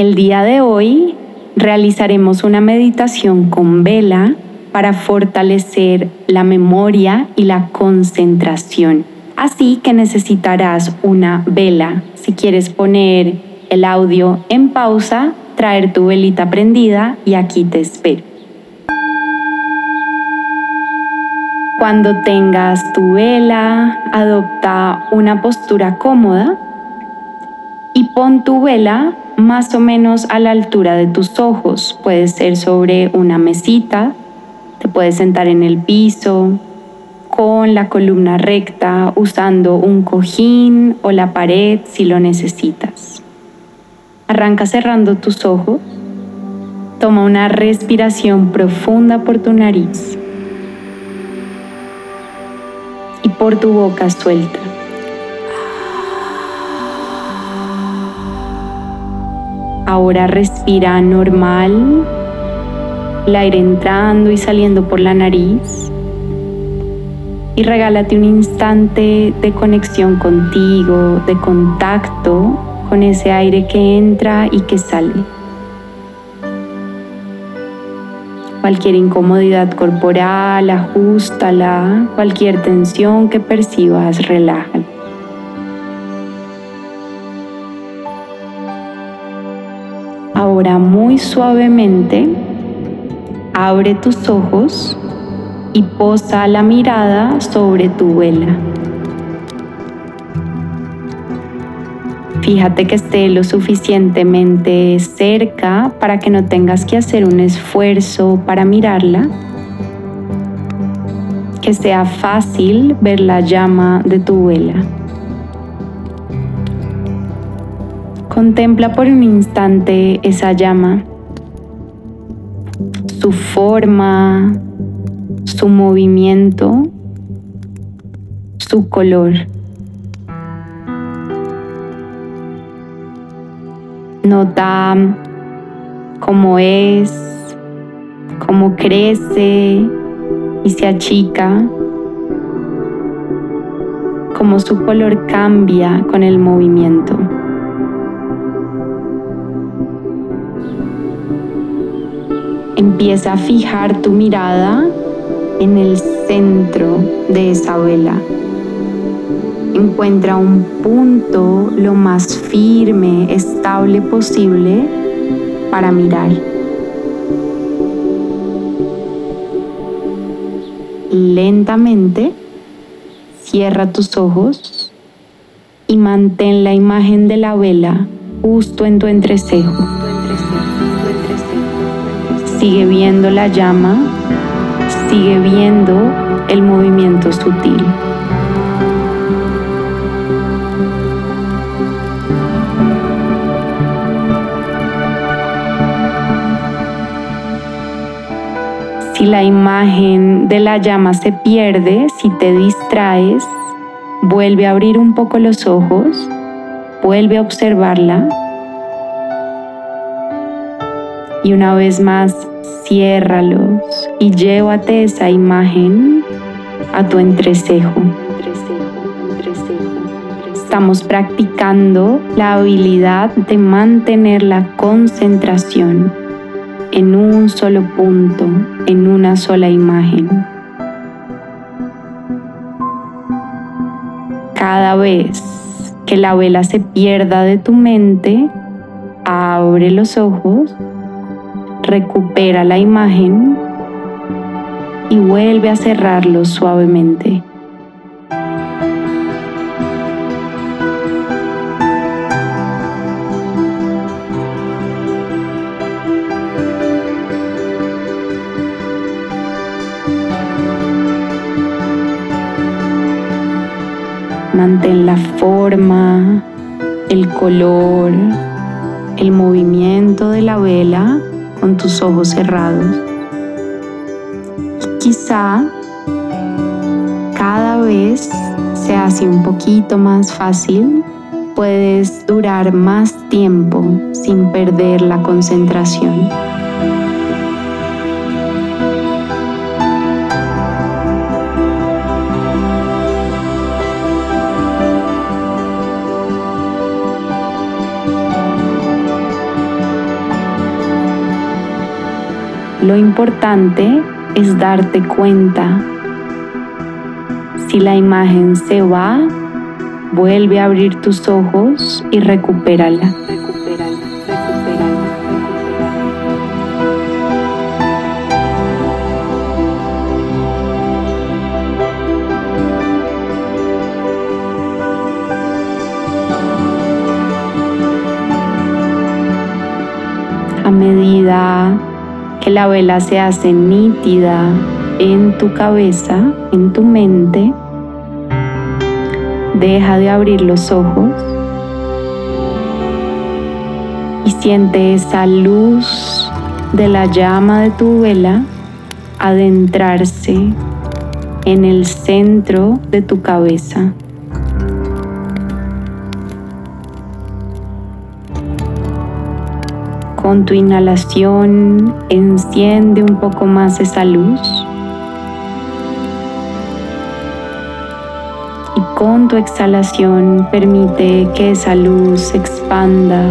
El día de hoy realizaremos una meditación con vela para fortalecer la memoria y la concentración. Así que necesitarás una vela. Si quieres poner el audio en pausa, traer tu velita prendida y aquí te espero. Cuando tengas tu vela, adopta una postura cómoda y pon tu vela más o menos a la altura de tus ojos. Puede ser sobre una mesita, te puedes sentar en el piso, con la columna recta, usando un cojín o la pared si lo necesitas. Arranca cerrando tus ojos. Toma una respiración profunda por tu nariz y por tu boca suelta. Ahora respira normal, el aire entrando y saliendo por la nariz. Y regálate un instante de conexión contigo, de contacto con ese aire que entra y que sale. Cualquier incomodidad corporal, ajustala. Cualquier tensión que percibas, relájala. Ahora muy suavemente abre tus ojos y posa la mirada sobre tu vela. Fíjate que esté lo suficientemente cerca para que no tengas que hacer un esfuerzo para mirarla. Que sea fácil ver la llama de tu vela. Contempla por un instante esa llama, su forma, su movimiento, su color. Nota cómo es, cómo crece y se achica, cómo su color cambia con el movimiento. Empieza a fijar tu mirada en el centro de esa vela. Encuentra un punto lo más firme, estable posible para mirar. Lentamente cierra tus ojos y mantén la imagen de la vela justo en tu entrecejo. Sigue viendo la llama, sigue viendo el movimiento sutil. Si la imagen de la llama se pierde, si te distraes, vuelve a abrir un poco los ojos, vuelve a observarla y una vez más ciérralos y llévate esa imagen a tu entrecejo. Estamos practicando la habilidad de mantener la concentración en un solo punto, en una sola imagen. Cada vez que la vela se pierda de tu mente, abre los ojos recupera la imagen y vuelve a cerrarlo suavemente. Mantén la forma, el color, el movimiento de la vela con tus ojos cerrados. Quizá cada vez se hace un poquito más fácil, puedes durar más tiempo sin perder la concentración. Lo importante es darte cuenta. Si la imagen se va, vuelve a abrir tus ojos y recupérala. La vela se hace nítida en tu cabeza, en tu mente. Deja de abrir los ojos y siente esa luz de la llama de tu vela adentrarse en el centro de tu cabeza. Con tu inhalación enciende un poco más esa luz. Y con tu exhalación permite que esa luz se expanda,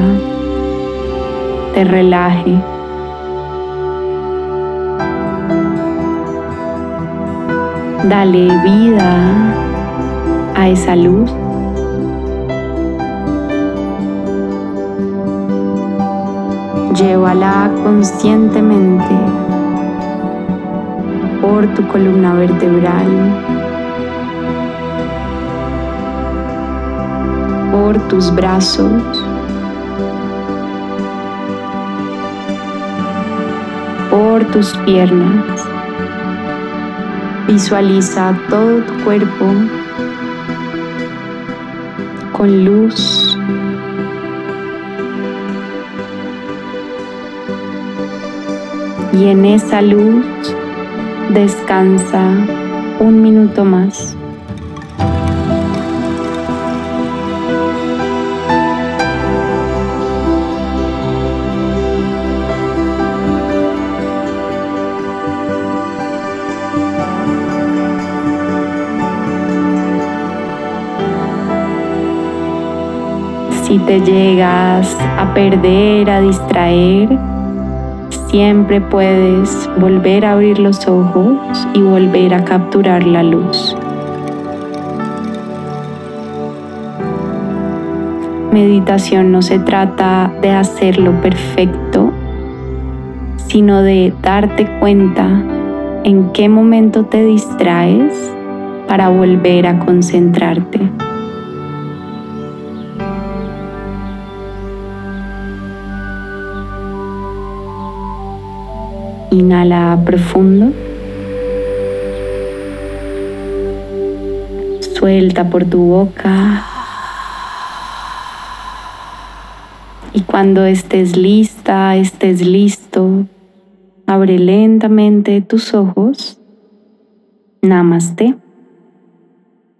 te relaje. Dale vida a esa luz. Llévala conscientemente por tu columna vertebral, por tus brazos, por tus piernas. Visualiza todo tu cuerpo con luz y en esa luz descansa un minuto más. Si te llegas a perder, a distraer, Siempre puedes volver a abrir los ojos y volver a capturar la luz. Meditación no se trata de hacerlo perfecto, sino de darte cuenta en qué momento te distraes para volver a concentrarte. Inhala profundo. Suelta por tu boca. Y cuando estés lista, estés listo, abre lentamente tus ojos. Namaste.